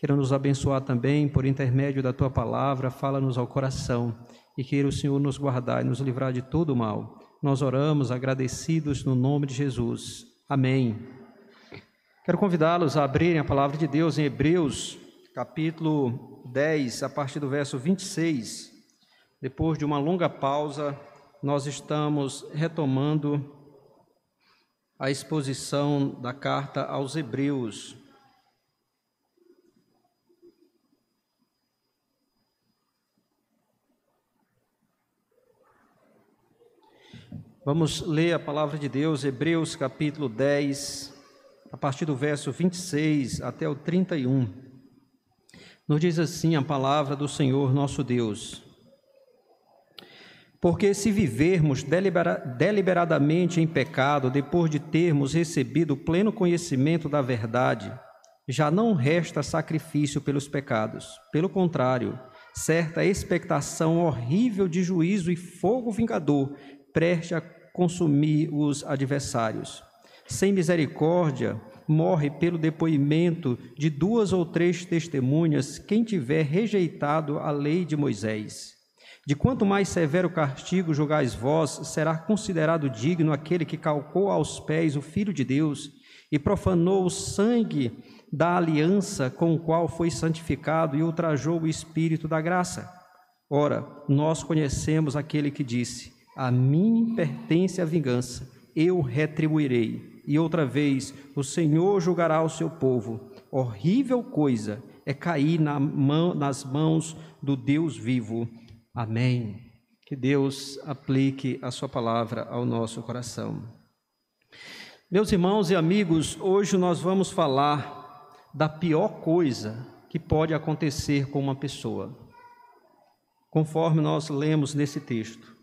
Queira nos abençoar também por intermédio da tua palavra, fala-nos ao coração e queira o Senhor nos guardar e nos livrar de todo o mal. Nós oramos agradecidos no nome de Jesus. Amém. Quero convidá-los a abrirem a palavra de Deus em Hebreus, capítulo 10, a partir do verso 26. Depois de uma longa pausa, nós estamos retomando a exposição da carta aos Hebreus. Vamos ler a palavra de Deus, Hebreus capítulo 10, a partir do verso 26 até o 31. Nos diz assim a palavra do Senhor nosso Deus: Porque se vivermos delibera deliberadamente em pecado, depois de termos recebido pleno conhecimento da verdade, já não resta sacrifício pelos pecados. Pelo contrário, certa expectação horrível de juízo e fogo vingador preste a consumir os adversários. Sem misericórdia, morre pelo depoimento de duas ou três testemunhas quem tiver rejeitado a lei de Moisés. De quanto mais severo castigo julgais vós, será considerado digno aquele que calcou aos pés o Filho de Deus e profanou o sangue da aliança com o qual foi santificado e ultrajou o Espírito da graça. Ora, nós conhecemos aquele que disse: a mim pertence a vingança, eu retribuirei. E outra vez, o Senhor julgará o seu povo. Horrível coisa é cair na mão, nas mãos do Deus vivo. Amém. Que Deus aplique a sua palavra ao nosso coração. Meus irmãos e amigos, hoje nós vamos falar da pior coisa que pode acontecer com uma pessoa. Conforme nós lemos nesse texto,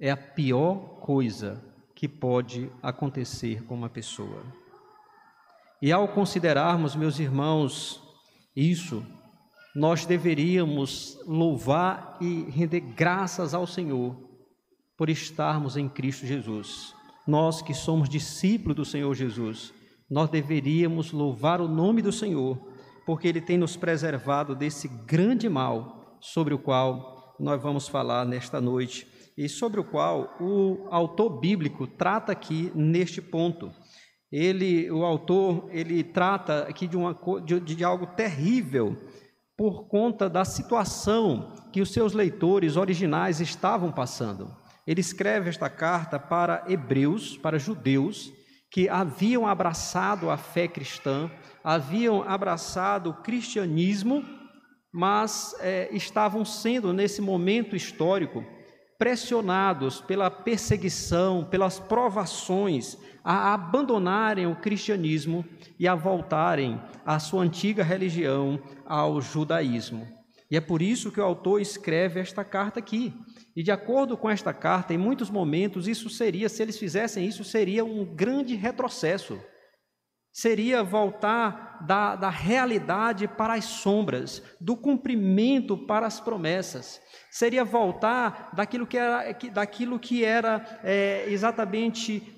é a pior coisa que pode acontecer com uma pessoa. E ao considerarmos, meus irmãos, isso, nós deveríamos louvar e render graças ao Senhor por estarmos em Cristo Jesus. Nós que somos discípulos do Senhor Jesus, nós deveríamos louvar o nome do Senhor, porque Ele tem nos preservado desse grande mal sobre o qual nós vamos falar nesta noite e sobre o qual o autor bíblico trata aqui neste ponto. Ele, o autor, ele trata aqui de, uma, de, de algo terrível por conta da situação que os seus leitores originais estavam passando. Ele escreve esta carta para hebreus, para judeus, que haviam abraçado a fé cristã, haviam abraçado o cristianismo, mas é, estavam sendo, nesse momento histórico, pressionados pela perseguição, pelas provações, a abandonarem o cristianismo e a voltarem à sua antiga religião, ao judaísmo. E é por isso que o autor escreve esta carta aqui. E de acordo com esta carta, em muitos momentos, isso seria, se eles fizessem isso, seria um grande retrocesso seria voltar da, da realidade para as sombras, do cumprimento para as promessas, seria voltar daquilo que era, daquilo que era é, exatamente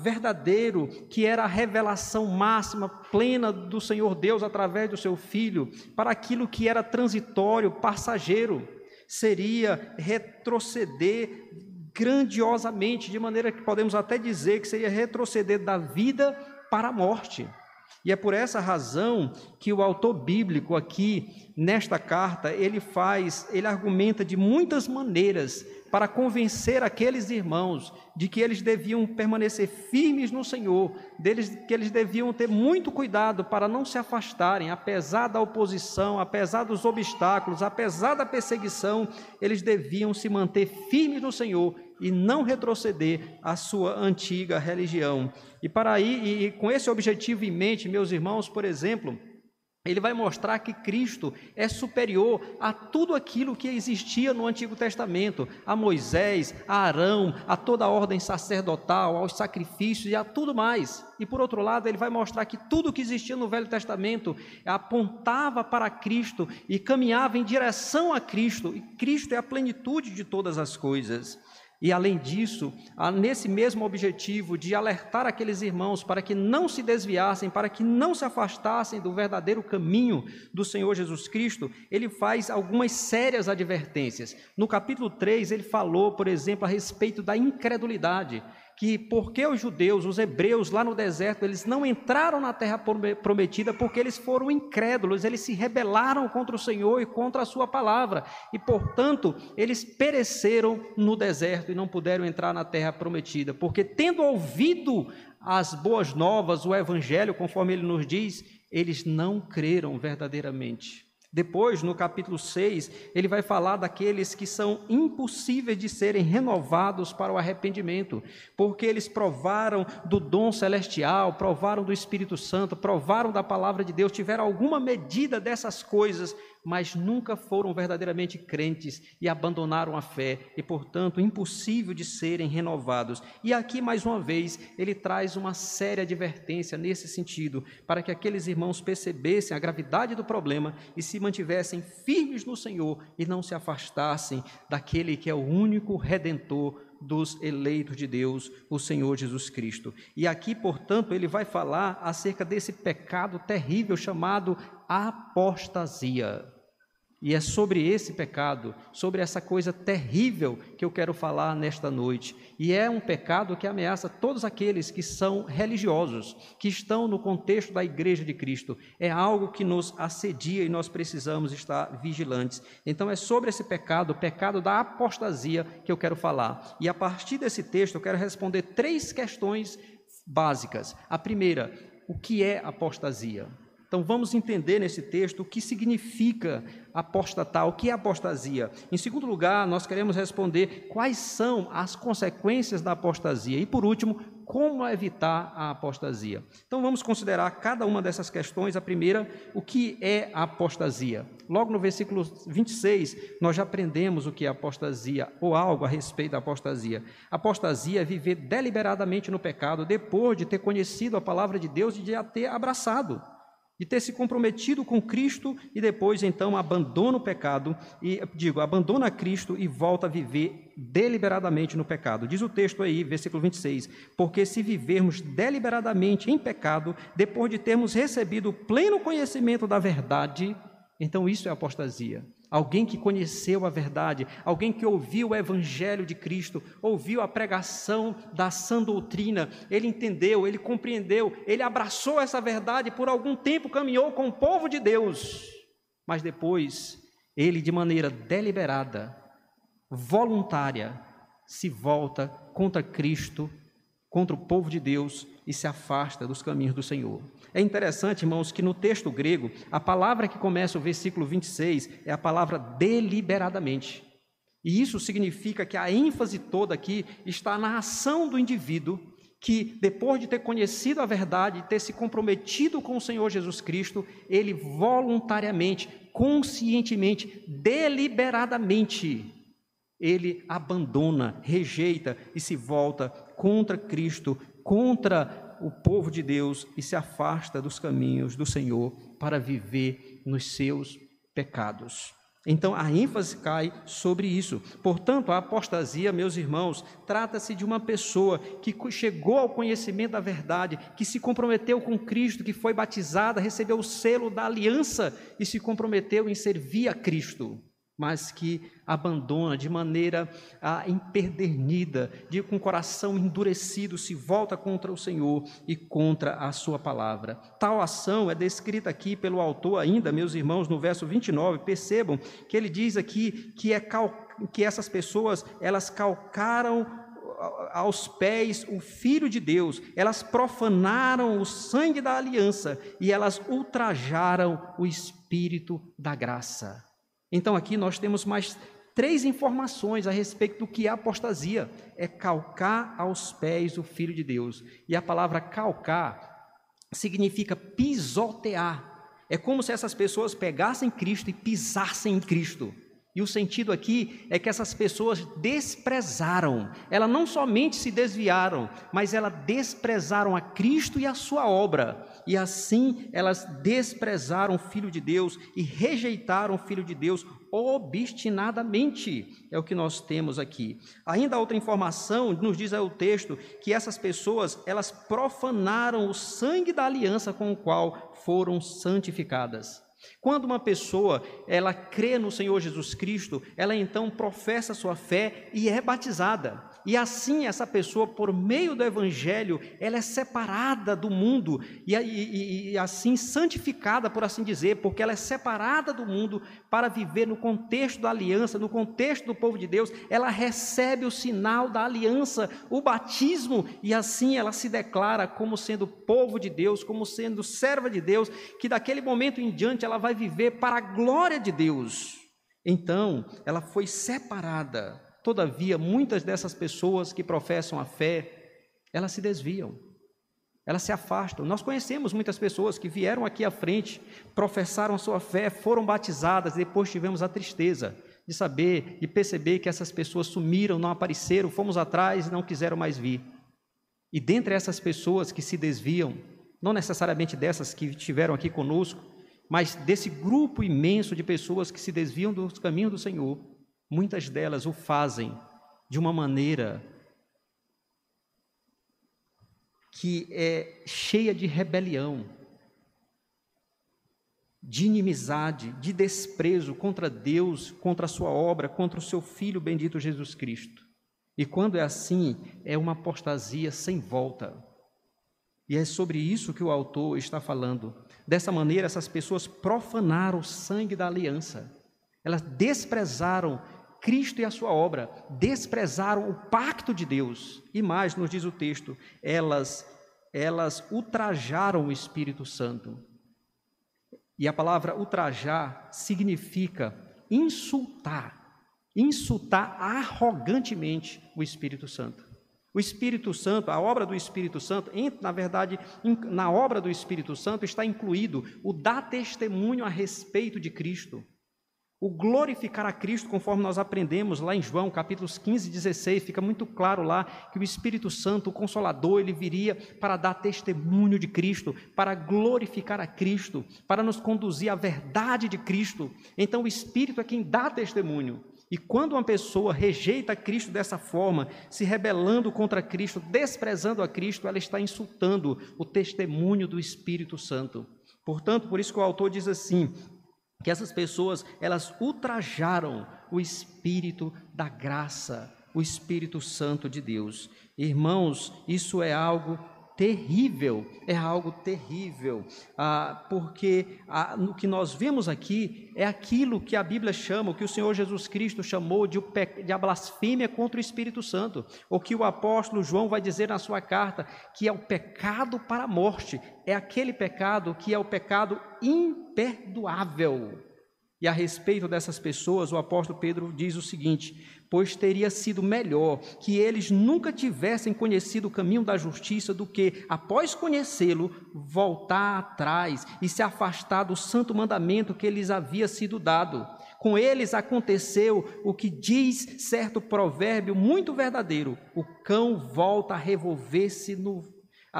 verdadeiro, que era a revelação máxima, plena do Senhor Deus através do seu Filho, para aquilo que era transitório, passageiro, seria retroceder grandiosamente, de maneira que podemos até dizer que seria retroceder da vida para a morte. E é por essa razão que o autor bíblico aqui nesta carta, ele faz, ele argumenta de muitas maneiras para convencer aqueles irmãos de que eles deviam permanecer firmes no Senhor, deles que eles deviam ter muito cuidado para não se afastarem, apesar da oposição, apesar dos obstáculos, apesar da perseguição, eles deviam se manter firmes no Senhor e não retroceder à sua antiga religião. E para aí, e com esse objetivo em mente, meus irmãos, por exemplo, ele vai mostrar que Cristo é superior a tudo aquilo que existia no Antigo Testamento, a Moisés, a Arão, a toda a ordem sacerdotal, aos sacrifícios e a tudo mais. E por outro lado, ele vai mostrar que tudo que existia no Velho Testamento apontava para Cristo e caminhava em direção a Cristo, e Cristo é a plenitude de todas as coisas. E além disso, nesse mesmo objetivo de alertar aqueles irmãos para que não se desviassem, para que não se afastassem do verdadeiro caminho do Senhor Jesus Cristo, ele faz algumas sérias advertências. No capítulo 3, ele falou, por exemplo, a respeito da incredulidade que porque os judeus, os hebreus lá no deserto, eles não entraram na terra prometida? Porque eles foram incrédulos, eles se rebelaram contra o Senhor e contra a sua palavra, e portanto, eles pereceram no deserto e não puderam entrar na terra prometida, porque tendo ouvido as boas novas, o evangelho, conforme ele nos diz, eles não creram verdadeiramente. Depois, no capítulo 6, ele vai falar daqueles que são impossíveis de serem renovados para o arrependimento, porque eles provaram do dom celestial, provaram do Espírito Santo, provaram da palavra de Deus, tiveram alguma medida dessas coisas, mas nunca foram verdadeiramente crentes e abandonaram a fé e, portanto, impossível de serem renovados. E aqui, mais uma vez, ele traz uma séria advertência nesse sentido, para que aqueles irmãos percebessem a gravidade do problema e se mantivessem firmes no Senhor e não se afastassem daquele que é o único redentor dos eleitos de Deus, o Senhor Jesus Cristo. E aqui, portanto, ele vai falar acerca desse pecado terrível chamado apostasia. E é sobre esse pecado, sobre essa coisa terrível que eu quero falar nesta noite. E é um pecado que ameaça todos aqueles que são religiosos, que estão no contexto da igreja de Cristo. É algo que nos assedia e nós precisamos estar vigilantes. Então é sobre esse pecado, o pecado da apostasia, que eu quero falar. E a partir desse texto eu quero responder três questões básicas. A primeira, o que é apostasia? Então vamos entender nesse texto o que significa apostatar, o que é apostasia. Em segundo lugar, nós queremos responder quais são as consequências da apostasia. E por último, como evitar a apostasia. Então vamos considerar cada uma dessas questões. A primeira, o que é a apostasia? Logo no versículo 26, nós já aprendemos o que é apostasia ou algo a respeito da apostasia. Apostasia é viver deliberadamente no pecado depois de ter conhecido a palavra de Deus e de a ter abraçado de ter se comprometido com Cristo e depois então abandona o pecado e digo, abandona Cristo e volta a viver deliberadamente no pecado. Diz o texto aí, versículo 26: "Porque se vivermos deliberadamente em pecado, depois de termos recebido o pleno conhecimento da verdade, então isso é apostasia alguém que conheceu a verdade, alguém que ouviu o evangelho de Cristo, ouviu a pregação da sã doutrina, ele entendeu, ele compreendeu, ele abraçou essa verdade por algum tempo caminhou com o povo de Deus, mas depois ele de maneira deliberada, voluntária, se volta contra Cristo, contra o povo de Deus e se afasta dos caminhos do Senhor. É interessante, irmãos, que no texto grego, a palavra que começa o versículo 26 é a palavra deliberadamente. E isso significa que a ênfase toda aqui está na ação do indivíduo que, depois de ter conhecido a verdade, ter se comprometido com o Senhor Jesus Cristo, ele voluntariamente, conscientemente, deliberadamente, ele abandona, rejeita e se volta contra Cristo, contra o povo de Deus e se afasta dos caminhos do Senhor para viver nos seus pecados. Então a ênfase cai sobre isso. Portanto, a apostasia, meus irmãos, trata-se de uma pessoa que chegou ao conhecimento da verdade, que se comprometeu com Cristo, que foi batizada, recebeu o selo da aliança e se comprometeu em servir a Cristo mas que abandona de maneira ah, de, com o coração endurecido, se volta contra o Senhor e contra a sua palavra. Tal ação é descrita aqui pelo autor ainda, meus irmãos, no verso 29. Percebam que ele diz aqui que, é cal, que essas pessoas, elas calcaram aos pés o Filho de Deus, elas profanaram o sangue da aliança e elas ultrajaram o Espírito da graça. Então aqui nós temos mais três informações a respeito do que é apostasia: é calcar aos pés o Filho de Deus. E a palavra calcar significa pisotear. É como se essas pessoas pegassem Cristo e pisassem em Cristo. E o sentido aqui é que essas pessoas desprezaram, elas não somente se desviaram, mas elas desprezaram a Cristo e a sua obra. E assim elas desprezaram o Filho de Deus e rejeitaram o Filho de Deus obstinadamente. É o que nós temos aqui. Ainda outra informação, nos diz o texto, que essas pessoas, elas profanaram o sangue da aliança com o qual foram santificadas. Quando uma pessoa ela crê no Senhor Jesus Cristo, ela então professa sua fé e é batizada. E assim essa pessoa, por meio do Evangelho, ela é separada do mundo e, e, e, assim santificada, por assim dizer, porque ela é separada do mundo para viver no contexto da aliança, no contexto do povo de Deus. Ela recebe o sinal da aliança, o batismo, e assim ela se declara como sendo povo de Deus, como sendo serva de Deus, que daquele momento em diante ela vai viver para a glória de Deus. Então, ela foi separada Todavia, muitas dessas pessoas que professam a fé, elas se desviam, elas se afastam. Nós conhecemos muitas pessoas que vieram aqui à frente, professaram a sua fé, foram batizadas, depois tivemos a tristeza de saber e perceber que essas pessoas sumiram, não apareceram, fomos atrás e não quiseram mais vir. E dentre essas pessoas que se desviam, não necessariamente dessas que estiveram aqui conosco, mas desse grupo imenso de pessoas que se desviam dos caminhos do Senhor, Muitas delas o fazem de uma maneira que é cheia de rebelião, de inimizade, de desprezo contra Deus, contra a sua obra, contra o seu filho bendito Jesus Cristo. E quando é assim, é uma apostasia sem volta. E é sobre isso que o autor está falando. Dessa maneira, essas pessoas profanaram o sangue da aliança. Elas desprezaram Cristo e a sua obra, desprezaram o pacto de Deus. E mais, nos diz o texto, elas elas ultrajaram o Espírito Santo. E a palavra ultrajar significa insultar, insultar arrogantemente o Espírito Santo. O Espírito Santo, a obra do Espírito Santo, na verdade, na obra do Espírito Santo está incluído o dar testemunho a respeito de Cristo. O glorificar a Cristo, conforme nós aprendemos lá em João, capítulos 15 e 16, fica muito claro lá que o Espírito Santo, o Consolador, ele viria para dar testemunho de Cristo, para glorificar a Cristo, para nos conduzir à verdade de Cristo. Então, o Espírito é quem dá testemunho. E quando uma pessoa rejeita Cristo dessa forma, se rebelando contra Cristo, desprezando a Cristo, ela está insultando o testemunho do Espírito Santo. Portanto, por isso que o autor diz assim: que essas pessoas elas ultrajaram o espírito da graça, o Espírito Santo de Deus. Irmãos, isso é algo terrível, é algo terrível, ah, porque ah, o que nós vemos aqui é aquilo que a Bíblia chama, o que o Senhor Jesus Cristo chamou de, de a blasfêmia contra o Espírito Santo, o que o apóstolo João vai dizer na sua carta, que é o pecado para a morte, é aquele pecado que é o pecado imperdoável. E a respeito dessas pessoas, o apóstolo Pedro diz o seguinte: Pois teria sido melhor que eles nunca tivessem conhecido o caminho da justiça do que, após conhecê-lo, voltar atrás e se afastar do santo mandamento que lhes havia sido dado. Com eles aconteceu o que diz certo provérbio muito verdadeiro: o cão volta a revolver-se no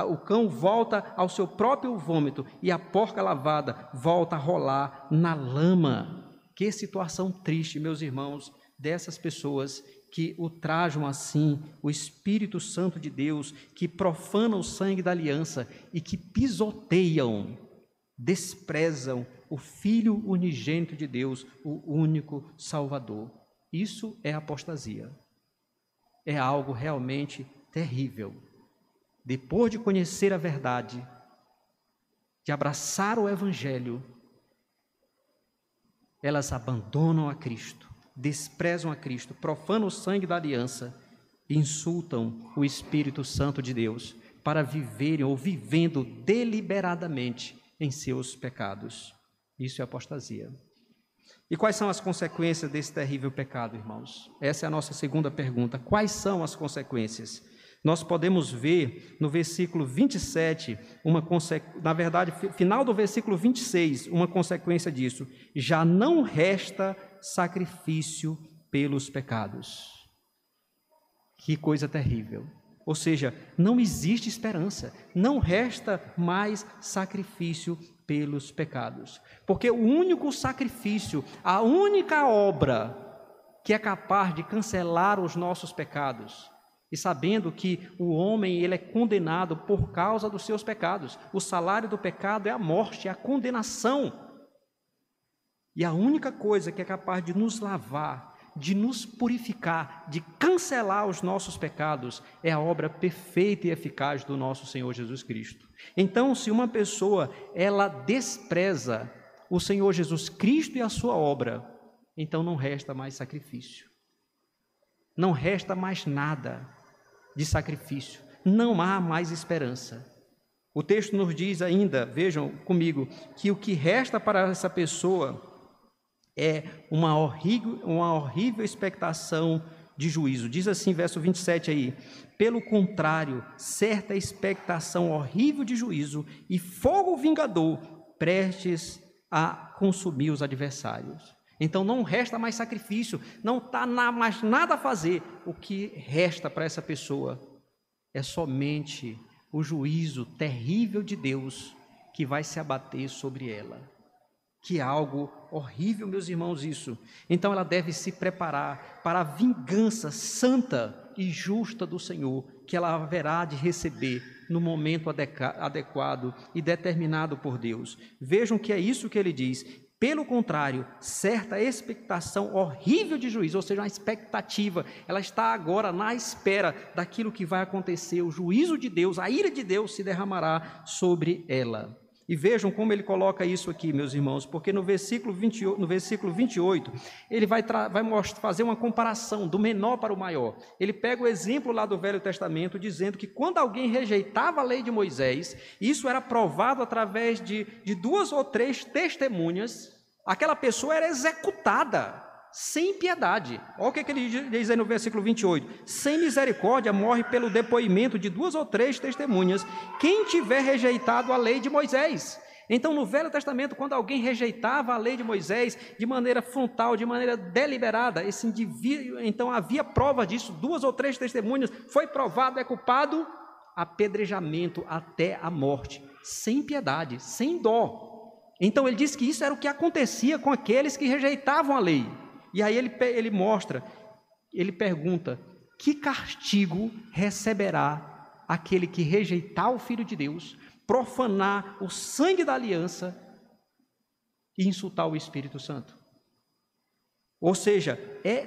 o cão volta ao seu próprio vômito e a porca lavada volta a rolar na lama. Que situação triste, meus irmãos, dessas pessoas que ultrajam assim o Espírito Santo de Deus, que profanam o sangue da aliança e que pisoteiam, desprezam o Filho unigênito de Deus, o único Salvador. Isso é apostasia. É algo realmente terrível depois de conhecer a verdade, de abraçar o Evangelho, elas abandonam a Cristo, desprezam a Cristo, profanam o sangue da aliança insultam o Espírito Santo de Deus para viverem ou vivendo deliberadamente em seus pecados. Isso é apostasia. E quais são as consequências desse terrível pecado, irmãos? Essa é a nossa segunda pergunta. Quais são as consequências? Nós podemos ver no versículo 27, uma na verdade, final do versículo 26, uma consequência disso. Já não resta sacrifício pelos pecados. Que coisa terrível. Ou seja, não existe esperança, não resta mais sacrifício pelos pecados. Porque o único sacrifício, a única obra que é capaz de cancelar os nossos pecados, e sabendo que o homem ele é condenado por causa dos seus pecados. O salário do pecado é a morte, é a condenação. E a única coisa que é capaz de nos lavar de nos purificar, de cancelar os nossos pecados, é a obra perfeita e eficaz do nosso Senhor Jesus Cristo. Então, se uma pessoa ela despreza o Senhor Jesus Cristo e a sua obra, então não resta mais sacrifício. Não resta mais nada de sacrifício. Não há mais esperança. O texto nos diz ainda, vejam comigo, que o que resta para essa pessoa é uma horrível, uma horrível expectação de juízo. Diz assim, verso 27 aí: pelo contrário, certa expectação horrível de juízo e fogo vingador prestes a consumir os adversários. Então não resta mais sacrifício, não está mais nada a fazer. O que resta para essa pessoa é somente o juízo terrível de Deus que vai se abater sobre ela. Que é algo horrível, meus irmãos, isso. Então ela deve se preparar para a vingança santa e justa do Senhor, que ela haverá de receber no momento adequado e determinado por Deus. Vejam que é isso que ele diz. Pelo contrário, certa expectação horrível de juízo, ou seja, uma expectativa, ela está agora na espera daquilo que vai acontecer, o juízo de Deus, a ira de Deus se derramará sobre ela. E vejam como ele coloca isso aqui, meus irmãos, porque no versículo 28, no versículo 28 ele vai, vai fazer uma comparação do menor para o maior. Ele pega o exemplo lá do Velho Testamento, dizendo que quando alguém rejeitava a lei de Moisés, isso era provado através de, de duas ou três testemunhas, aquela pessoa era executada sem piedade. Olha o que, que ele diz aí no versículo 28. Sem misericórdia morre pelo depoimento de duas ou três testemunhas quem tiver rejeitado a lei de Moisés. Então, no Velho Testamento, quando alguém rejeitava a lei de Moisés de maneira frontal, de maneira deliberada, esse indivíduo, então havia prova disso, duas ou três testemunhas, foi provado, é culpado, apedrejamento até a morte, sem piedade, sem dó. Então ele diz que isso era o que acontecia com aqueles que rejeitavam a lei. E aí ele, ele mostra, ele pergunta: que castigo receberá aquele que rejeitar o Filho de Deus, profanar o sangue da aliança e insultar o Espírito Santo? Ou seja, é,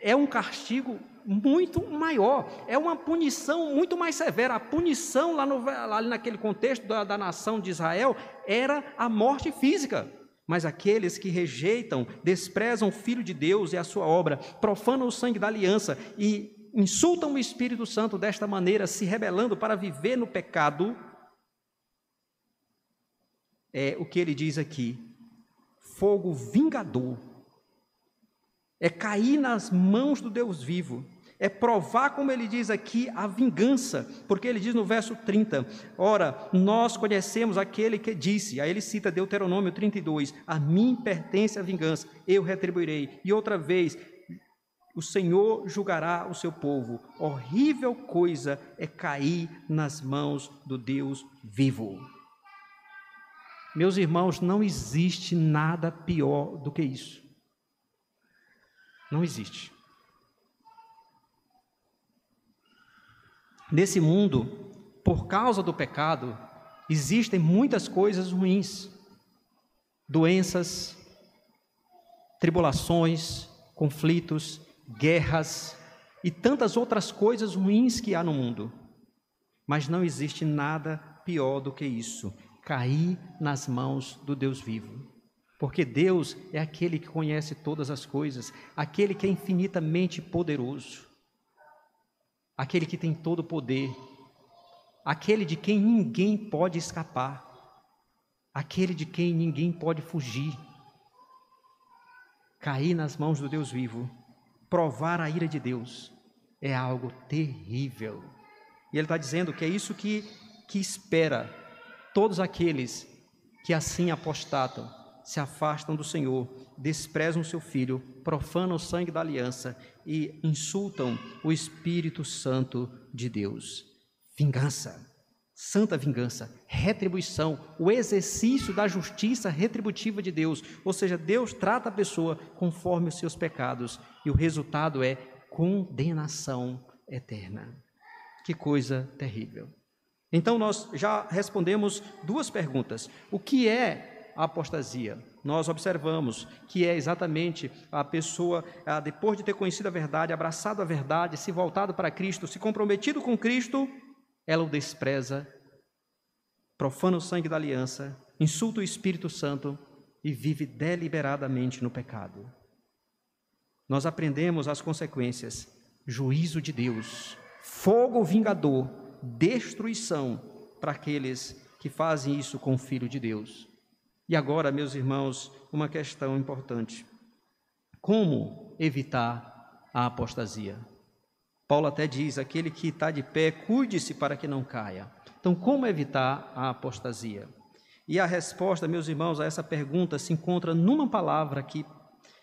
é um castigo muito maior, é uma punição muito mais severa. A punição lá, no, lá naquele contexto da, da nação de Israel era a morte física. Mas aqueles que rejeitam, desprezam o Filho de Deus e a sua obra, profanam o sangue da aliança e insultam o Espírito Santo desta maneira, se rebelando para viver no pecado, é o que ele diz aqui: fogo vingador. É cair nas mãos do Deus vivo é provar, como ele diz aqui, a vingança, porque ele diz no verso 30: Ora, nós conhecemos aquele que disse, aí ele cita Deuteronômio 32, a mim pertence a vingança, eu retribuirei. E outra vez, o Senhor julgará o seu povo. Horrível coisa é cair nas mãos do Deus vivo. Meus irmãos, não existe nada pior do que isso. Não existe. Nesse mundo, por causa do pecado, existem muitas coisas ruins, doenças, tribulações, conflitos, guerras e tantas outras coisas ruins que há no mundo. Mas não existe nada pior do que isso cair nas mãos do Deus vivo. Porque Deus é aquele que conhece todas as coisas, aquele que é infinitamente poderoso aquele que tem todo o poder, aquele de quem ninguém pode escapar, aquele de quem ninguém pode fugir. Cair nas mãos do Deus vivo, provar a ira de Deus, é algo terrível, E ele está dizendo que é isso que, que espera todos aqueles que assim apostatam, se afastam do Senhor, desprezam seu filho, profanam o sangue da aliança e insultam o Espírito Santo de Deus. Vingança, santa vingança, retribuição, o exercício da justiça retributiva de Deus. Ou seja, Deus trata a pessoa conforme os seus pecados e o resultado é condenação eterna. Que coisa terrível. Então, nós já respondemos duas perguntas. O que é apostasia? Nós observamos que é exatamente a pessoa, depois de ter conhecido a verdade, abraçado a verdade, se voltado para Cristo, se comprometido com Cristo, ela o despreza, profana o sangue da aliança, insulta o Espírito Santo e vive deliberadamente no pecado. Nós aprendemos as consequências: juízo de Deus, fogo vingador destruição para aqueles que fazem isso com o Filho de Deus. E agora, meus irmãos, uma questão importante: como evitar a apostasia? Paulo até diz: aquele que está de pé, cuide-se para que não caia. Então, como evitar a apostasia? E a resposta, meus irmãos, a essa pergunta se encontra numa palavra que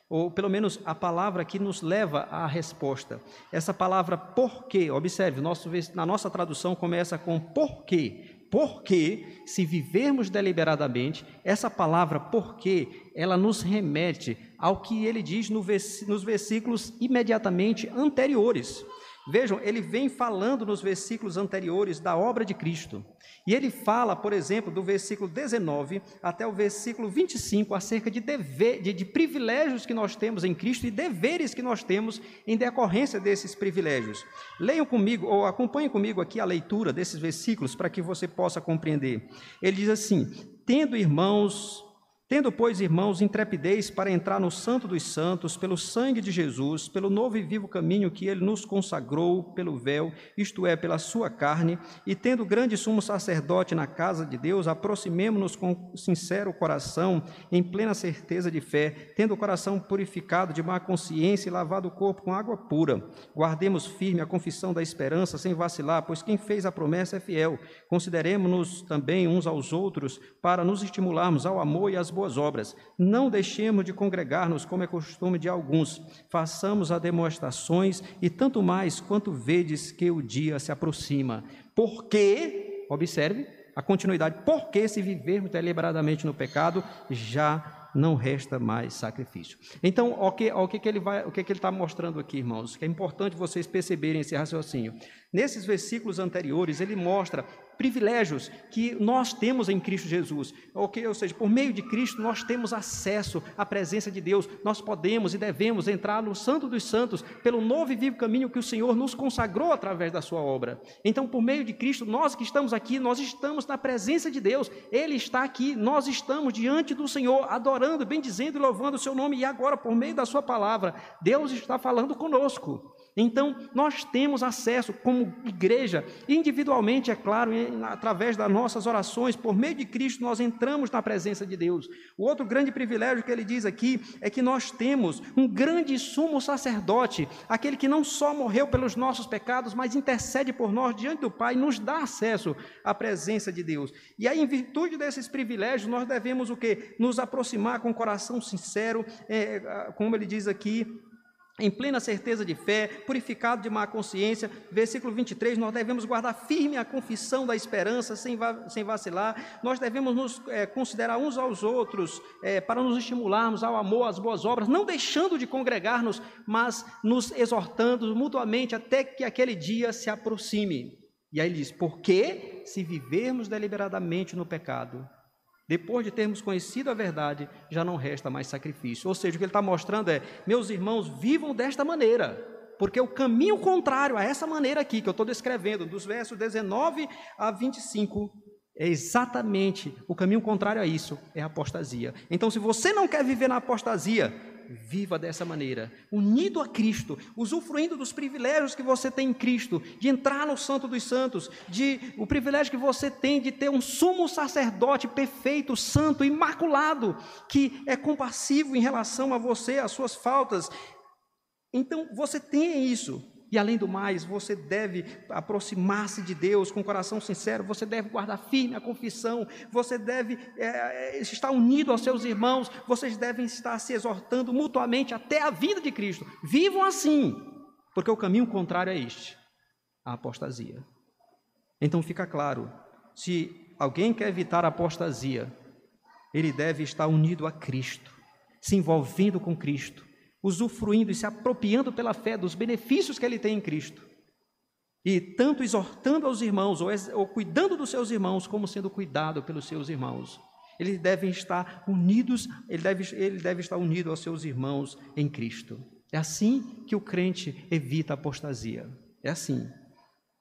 ou pelo menos a palavra que nos leva à resposta. Essa palavra porquê, observe, nosso, na nossa tradução começa com porquê. Porque, se vivermos deliberadamente, essa palavra porquê, ela nos remete ao que ele diz no nos versículos imediatamente anteriores. Vejam, ele vem falando nos versículos anteriores da obra de Cristo. E ele fala, por exemplo, do versículo 19 até o versículo 25, acerca de, dever, de, de, privilégios que nós temos em Cristo e deveres que nós temos em decorrência desses privilégios. Leiam comigo, ou acompanhem comigo aqui a leitura desses versículos para que você possa compreender. Ele diz assim: Tendo irmãos Tendo, pois, irmãos, intrepidez para entrar no Santo dos Santos, pelo sangue de Jesus, pelo novo e vivo caminho que ele nos consagrou pelo véu, isto é, pela sua carne, e tendo grande sumo sacerdote na casa de Deus, aproximemo-nos com sincero coração, em plena certeza de fé, tendo o coração purificado de má consciência e lavado o corpo com água pura. Guardemos firme a confissão da esperança, sem vacilar, pois quem fez a promessa é fiel. Consideremos-nos também uns aos outros, para nos estimularmos ao amor e às boas obras. Não deixemos de congregar-nos, como é costume de alguns. Façamos as demonstrações, e tanto mais quanto vedes que o dia se aproxima. Porque, observe a continuidade, porque se vivermos deliberadamente no pecado, já não resta mais sacrifício. Então, o que, o que, que ele vai, o que, que ele está mostrando aqui, irmãos? Que é importante vocês perceberem esse raciocínio. Nesses versículos anteriores, ele mostra privilégios que nós temos em Cristo Jesus. Ou seja, por meio de Cristo nós temos acesso à presença de Deus. Nós podemos e devemos entrar no Santo dos Santos pelo novo e vivo caminho que o Senhor nos consagrou através da sua obra. Então, por meio de Cristo, nós que estamos aqui, nós estamos na presença de Deus. Ele está aqui, nós estamos diante do Senhor, adorando, bendizendo e louvando o seu nome. E agora, por meio da sua palavra, Deus está falando conosco. Então, nós temos acesso como igreja, individualmente, é claro, através das nossas orações, por meio de Cristo, nós entramos na presença de Deus. O outro grande privilégio que ele diz aqui é que nós temos um grande sumo sacerdote, aquele que não só morreu pelos nossos pecados, mas intercede por nós diante do Pai nos dá acesso à presença de Deus. E aí, em virtude desses privilégios, nós devemos o quê? Nos aproximar com o coração sincero, é, como ele diz aqui, em plena certeza de fé, purificado de má consciência. Versículo 23, nós devemos guardar firme a confissão da esperança, sem, va sem vacilar. Nós devemos nos é, considerar uns aos outros, é, para nos estimularmos ao amor, às boas obras, não deixando de congregar-nos, mas nos exortando mutuamente até que aquele dia se aproxime. E aí ele diz: porque se vivermos deliberadamente no pecado, depois de termos conhecido a verdade, já não resta mais sacrifício. Ou seja, o que ele está mostrando é: meus irmãos, vivam desta maneira, porque o caminho contrário a essa maneira aqui que eu estou descrevendo, dos versos 19 a 25, é exatamente o caminho contrário a isso, é a apostasia. Então, se você não quer viver na apostasia, viva dessa maneira, unido a Cristo, usufruindo dos privilégios que você tem em Cristo, de entrar no Santo dos Santos, de o privilégio que você tem de ter um sumo sacerdote perfeito, santo, imaculado, que é compassivo em relação a você, às suas faltas. Então você tem isso. E além do mais, você deve aproximar-se de Deus com coração sincero, você deve guardar firme a confissão, você deve é, estar unido aos seus irmãos, vocês devem estar se exortando mutuamente até a vida de Cristo. Vivam assim, porque o caminho contrário é este a apostasia. Então fica claro: se alguém quer evitar a apostasia, ele deve estar unido a Cristo, se envolvendo com Cristo, usufruindo e se apropriando pela fé dos benefícios que ele tem em Cristo. E tanto exortando aos irmãos, ou, ou cuidando dos seus irmãos, como sendo cuidado pelos seus irmãos. Eles devem estar unidos, ele deve, ele deve estar unido aos seus irmãos em Cristo. É assim que o crente evita a apostasia. É assim.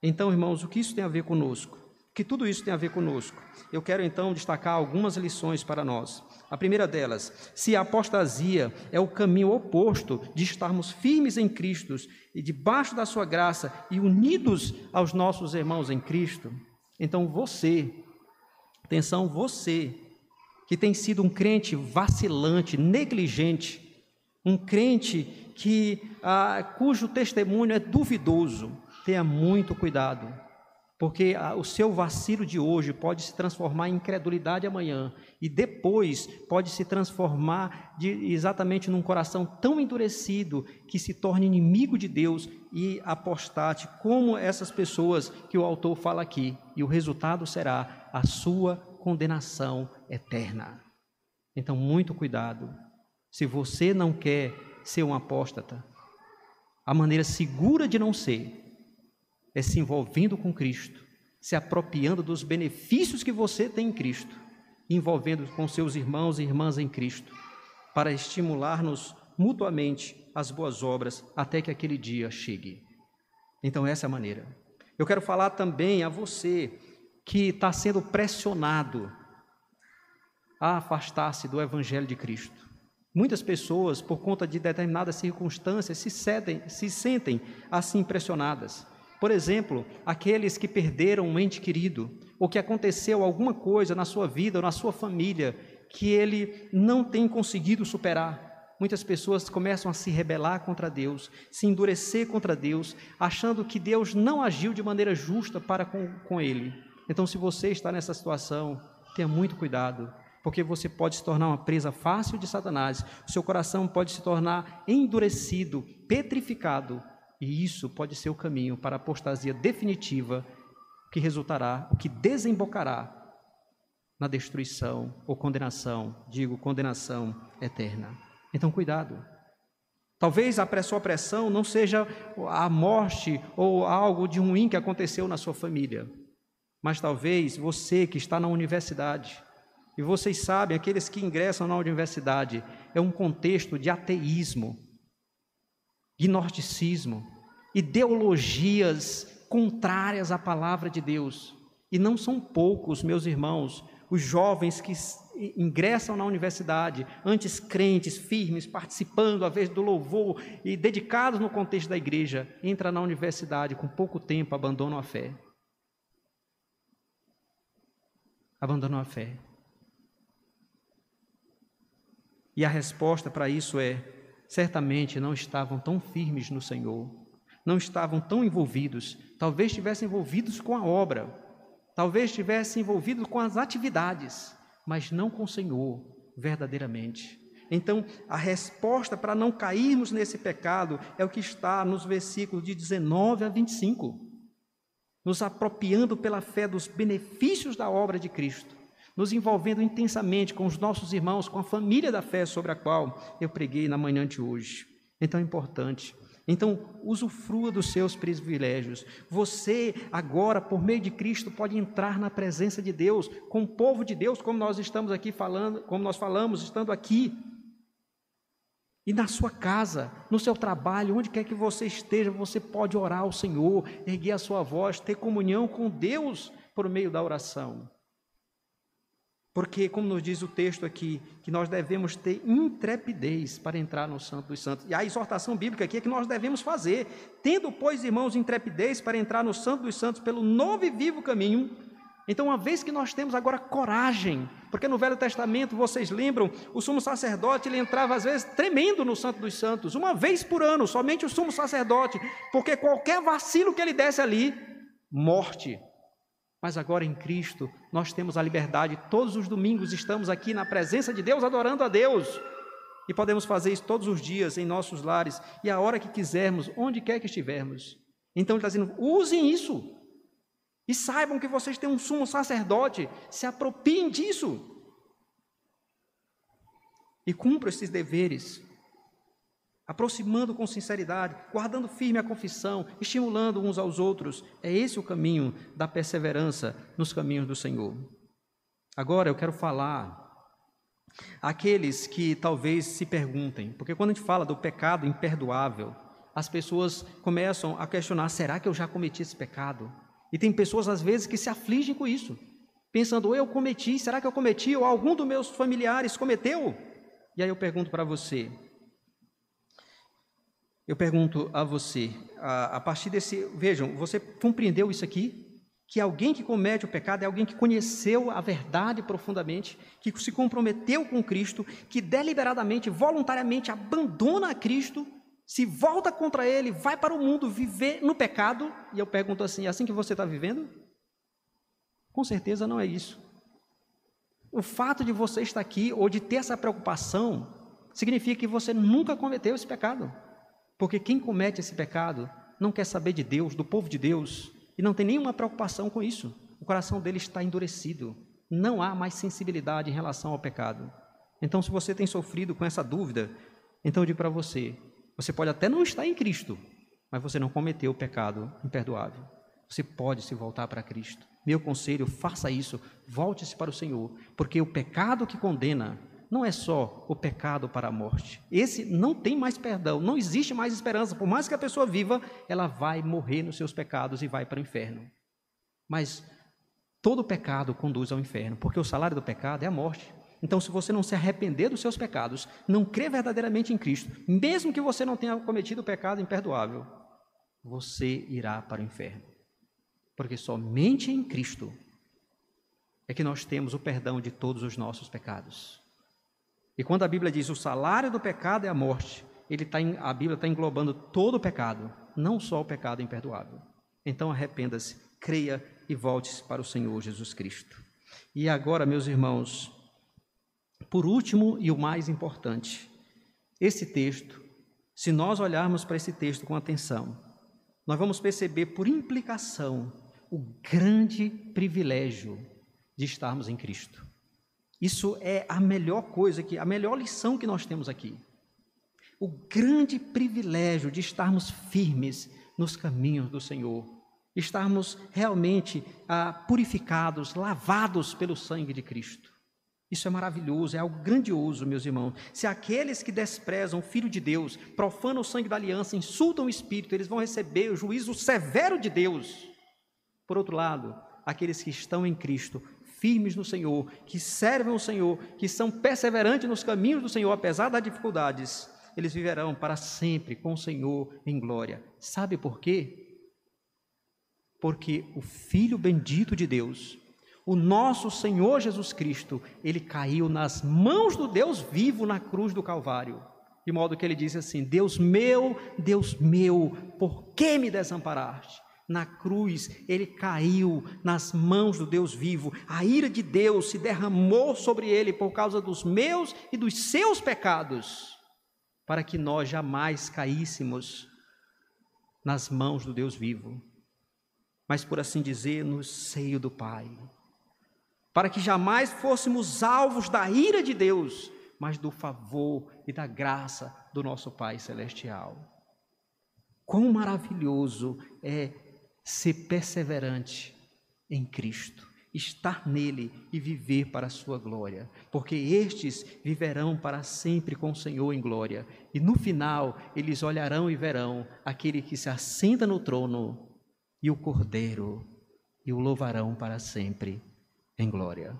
Então, irmãos, o que isso tem a ver conosco? Que tudo isso tem a ver conosco? Eu quero então destacar algumas lições para nós. A primeira delas, se a apostasia é o caminho oposto de estarmos firmes em Cristo e debaixo da sua graça e unidos aos nossos irmãos em Cristo, então você, atenção, você, que tem sido um crente vacilante, negligente, um crente que ah, cujo testemunho é duvidoso, tenha muito cuidado, porque o seu vacilo de hoje pode se transformar em incredulidade amanhã e depois pode se transformar de, exatamente num coração tão endurecido que se torne inimigo de Deus e apostate, como essas pessoas que o autor fala aqui, e o resultado será a sua condenação eterna. Então, muito cuidado. Se você não quer ser um apóstata, a maneira segura de não ser é se envolvendo com Cristo, se apropriando dos benefícios que você tem em Cristo, envolvendo com seus irmãos e irmãs em Cristo, para estimular-nos mutuamente as boas obras até que aquele dia chegue. Então, essa é a maneira. Eu quero falar também a você que está sendo pressionado a afastar-se do Evangelho de Cristo. Muitas pessoas, por conta de determinadas circunstâncias, se, cedem, se sentem assim pressionadas. Por exemplo, aqueles que perderam um ente querido, ou que aconteceu alguma coisa na sua vida ou na sua família que ele não tem conseguido superar. Muitas pessoas começam a se rebelar contra Deus, se endurecer contra Deus, achando que Deus não agiu de maneira justa para com, com ele. Então, se você está nessa situação, tenha muito cuidado, porque você pode se tornar uma presa fácil de Satanás, seu coração pode se tornar endurecido, petrificado e isso pode ser o caminho para a apostasia definitiva que resultará, o que desembocará na destruição ou condenação, digo, condenação eterna. Então, cuidado. Talvez a sua pressão não seja a morte ou algo de ruim que aconteceu na sua família, mas talvez você que está na universidade, e vocês sabem, aqueles que ingressam na universidade, é um contexto de ateísmo, gnosticismo, ideologias contrárias à palavra de Deus. E não são poucos, meus irmãos, os jovens que ingressam na universidade, antes crentes, firmes, participando, à vez do louvor e dedicados no contexto da igreja, entram na universidade com pouco tempo, abandonam a fé. Abandonam a fé. E a resposta para isso é: certamente não estavam tão firmes no Senhor não estavam tão envolvidos, talvez estivessem envolvidos com a obra, talvez estivessem envolvidos com as atividades, mas não com o Senhor verdadeiramente. Então, a resposta para não cairmos nesse pecado é o que está nos versículos de 19 a 25. Nos apropriando pela fé dos benefícios da obra de Cristo, nos envolvendo intensamente com os nossos irmãos, com a família da fé sobre a qual eu preguei na manhã de hoje. Então é importante então, usufrua dos seus privilégios. Você, agora, por meio de Cristo, pode entrar na presença de Deus, com o povo de Deus, como nós estamos aqui falando, como nós falamos, estando aqui. E na sua casa, no seu trabalho, onde quer que você esteja, você pode orar ao Senhor, erguer a sua voz, ter comunhão com Deus por meio da oração. Porque, como nos diz o texto aqui, que nós devemos ter intrepidez para entrar no Santo dos Santos. E a exortação bíblica aqui é que nós devemos fazer. Tendo, pois, irmãos, intrepidez para entrar no Santo dos Santos pelo novo e vivo caminho. Então, uma vez que nós temos agora coragem Porque no Velho Testamento, vocês lembram, o sumo sacerdote ele entrava às vezes tremendo no Santo dos Santos, uma vez por ano, somente o sumo sacerdote, porque qualquer vacilo que ele desse ali, morte. Mas agora em Cristo, nós temos a liberdade, todos os domingos estamos aqui na presença de Deus, adorando a Deus. E podemos fazer isso todos os dias em nossos lares e a hora que quisermos, onde quer que estivermos. Então ele está dizendo: usem isso. E saibam que vocês têm um sumo sacerdote, se apropriem disso. E cumpram esses deveres, aproximando com sinceridade, guardando firme a confissão, estimulando uns aos outros. É esse o caminho da perseverança nos caminhos do Senhor. Agora eu quero falar aqueles que talvez se perguntem, porque quando a gente fala do pecado imperdoável, as pessoas começam a questionar: será que eu já cometi esse pecado? E tem pessoas, às vezes, que se afligem com isso, pensando: eu cometi, será que eu cometi, ou algum dos meus familiares cometeu? E aí eu pergunto para você, eu pergunto a você, a, a, partir desse. Vejam, você compreendeu isso aqui? Que alguém que comete o pecado é alguém que conheceu a verdade profundamente, que se comprometeu com Cristo, que deliberadamente, voluntariamente abandona a Cristo se volta contra ele, vai para o mundo viver no pecado, e eu pergunto assim: é assim que você está vivendo? Com certeza não é isso. O fato de você estar aqui ou de ter essa preocupação significa que você nunca cometeu esse pecado. Porque quem comete esse pecado não quer saber de Deus, do povo de Deus, e não tem nenhuma preocupação com isso. O coração dele está endurecido. Não há mais sensibilidade em relação ao pecado. Então, se você tem sofrido com essa dúvida, então eu digo para você: você pode até não estar em Cristo, mas você não cometeu o pecado imperdoável. Você pode se voltar para Cristo. Meu conselho, faça isso, volte-se para o Senhor, porque o pecado que condena não é só o pecado para a morte. Esse não tem mais perdão, não existe mais esperança. Por mais que a pessoa viva, ela vai morrer nos seus pecados e vai para o inferno. Mas todo pecado conduz ao inferno, porque o salário do pecado é a morte. Então, se você não se arrepender dos seus pecados, não crer verdadeiramente em Cristo, mesmo que você não tenha cometido o pecado imperdoável, você irá para o inferno. Porque somente em Cristo é que nós temos o perdão de todos os nossos pecados. E quando a Bíblia diz o salário do pecado é a morte, ele tá a Bíblia está englobando todo o pecado, não só o pecado imperdoável. Então arrependa-se, creia e volte-se para o Senhor Jesus Cristo. E agora, meus irmãos, por último e o mais importante, esse texto, se nós olharmos para esse texto com atenção, nós vamos perceber por implicação o grande privilégio de estarmos em Cristo. Isso é a melhor coisa que, a melhor lição que nós temos aqui. O grande privilégio de estarmos firmes nos caminhos do Senhor, estarmos realmente ah, purificados, lavados pelo sangue de Cristo. Isso é maravilhoso, é algo grandioso, meus irmãos. Se aqueles que desprezam o Filho de Deus, profanam o sangue da aliança, insultam o Espírito, eles vão receber o juízo severo de Deus. Por outro lado, aqueles que estão em Cristo, firmes no Senhor, que servem o Senhor, que são perseverantes nos caminhos do Senhor, apesar das dificuldades, eles viverão para sempre com o Senhor em glória. Sabe por quê? Porque o Filho bendito de Deus, o nosso Senhor Jesus Cristo, ele caiu nas mãos do Deus vivo na cruz do Calvário. De modo que ele disse assim: Deus meu, Deus meu, por que me desamparaste? Na cruz, ele caiu nas mãos do Deus vivo. A ira de Deus se derramou sobre ele por causa dos meus e dos seus pecados, para que nós jamais caíssemos nas mãos do Deus vivo, mas por assim dizer, no seio do Pai para que jamais fôssemos alvos da ira de Deus, mas do favor e da graça do nosso Pai Celestial. Quão maravilhoso é ser perseverante em Cristo, estar nele e viver para a sua glória, porque estes viverão para sempre com o Senhor em glória, e no final eles olharão e verão aquele que se assenta no trono e o Cordeiro, e o louvarão para sempre em glória.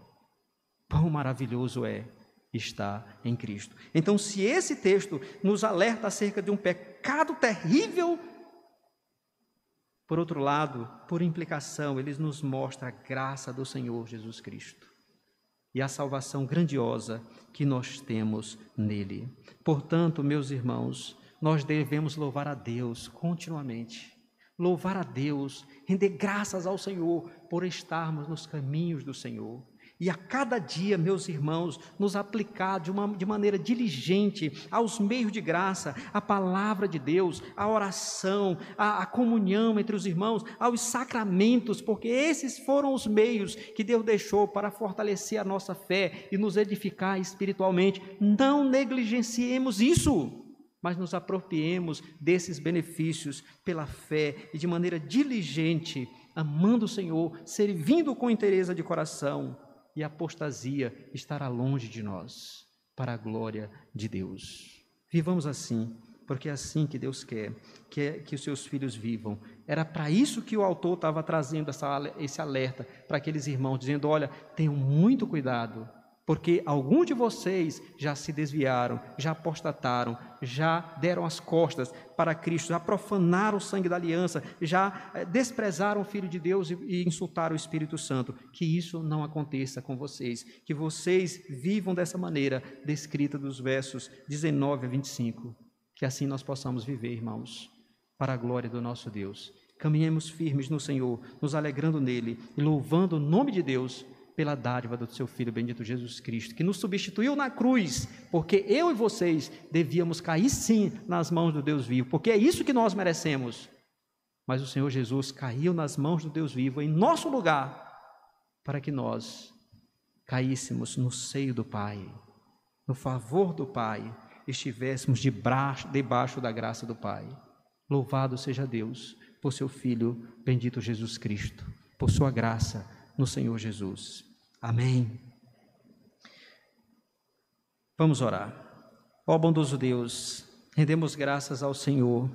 Quão maravilhoso é estar em Cristo. Então, se esse texto nos alerta acerca de um pecado terrível, por outro lado, por implicação, ele nos mostra a graça do Senhor Jesus Cristo. e a salvação grandiosa que nós temos nele. Portanto, meus irmãos, nós devemos louvar a Deus continuamente. Louvar a Deus, render graças ao Senhor por estarmos nos caminhos do Senhor e a cada dia, meus irmãos, nos aplicar de, uma, de maneira diligente aos meios de graça, a palavra de Deus, a oração, a, a comunhão entre os irmãos, aos sacramentos, porque esses foram os meios que Deus deixou para fortalecer a nossa fé e nos edificar espiritualmente. Não negligenciemos isso mas nos apropriemos desses benefícios pela fé e de maneira diligente, amando o Senhor, servindo com interesse de coração, e a apostasia estará longe de nós, para a glória de Deus. Vivamos assim, porque é assim que Deus quer que, é, que os seus filhos vivam. Era para isso que o autor estava trazendo essa, esse alerta para aqueles irmãos, dizendo: olha, tenham muito cuidado, porque alguns de vocês já se desviaram, já apostataram, já deram as costas para Cristo, já profanaram o sangue da aliança, já eh, desprezaram o Filho de Deus e insultaram o Espírito Santo. Que isso não aconteça com vocês, que vocês vivam dessa maneira descrita dos versos 19 a 25. Que assim nós possamos viver, irmãos, para a glória do nosso Deus. Caminhemos firmes no Senhor, nos alegrando nele e louvando o nome de Deus pela dádiva do seu Filho bendito Jesus Cristo, que nos substituiu na cruz, porque eu e vocês devíamos cair sim nas mãos do Deus vivo, porque é isso que nós merecemos. Mas o Senhor Jesus caiu nas mãos do Deus vivo em nosso lugar, para que nós caíssemos no seio do Pai, no favor do Pai, estivéssemos debaixo, debaixo da graça do Pai. Louvado seja Deus por seu Filho bendito Jesus Cristo, por sua graça no Senhor Jesus. Amém. Vamos orar. Ó bondoso Deus, rendemos graças ao Senhor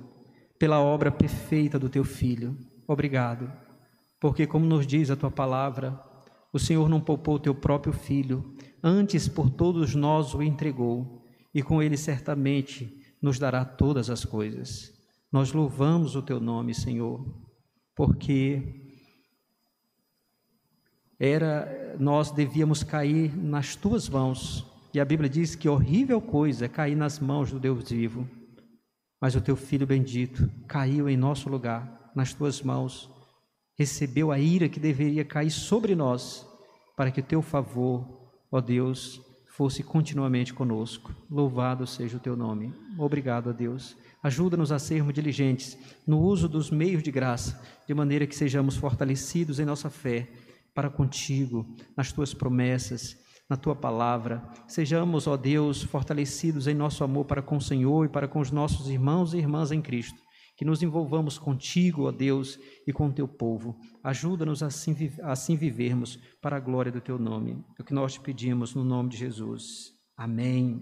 pela obra perfeita do teu filho. Obrigado, porque como nos diz a tua palavra, o Senhor não poupou o teu próprio filho, antes por todos nós o entregou, e com ele certamente nos dará todas as coisas. Nós louvamos o teu nome, Senhor, porque era nós devíamos cair nas tuas mãos. E a Bíblia diz que horrível coisa é cair nas mãos do Deus vivo. Mas o teu filho bendito caiu em nosso lugar, nas tuas mãos, recebeu a ira que deveria cair sobre nós, para que o teu favor, ó Deus, fosse continuamente conosco. Louvado seja o teu nome. Obrigado a Deus. Ajuda-nos a sermos diligentes no uso dos meios de graça, de maneira que sejamos fortalecidos em nossa fé para contigo, nas tuas promessas, na tua palavra. Sejamos, ó Deus, fortalecidos em nosso amor para com o Senhor e para com os nossos irmãos e irmãs em Cristo. Que nos envolvamos contigo, ó Deus, e com o teu povo. Ajuda-nos a assim, assim vivermos para a glória do teu nome. É o que nós te pedimos no nome de Jesus. Amém.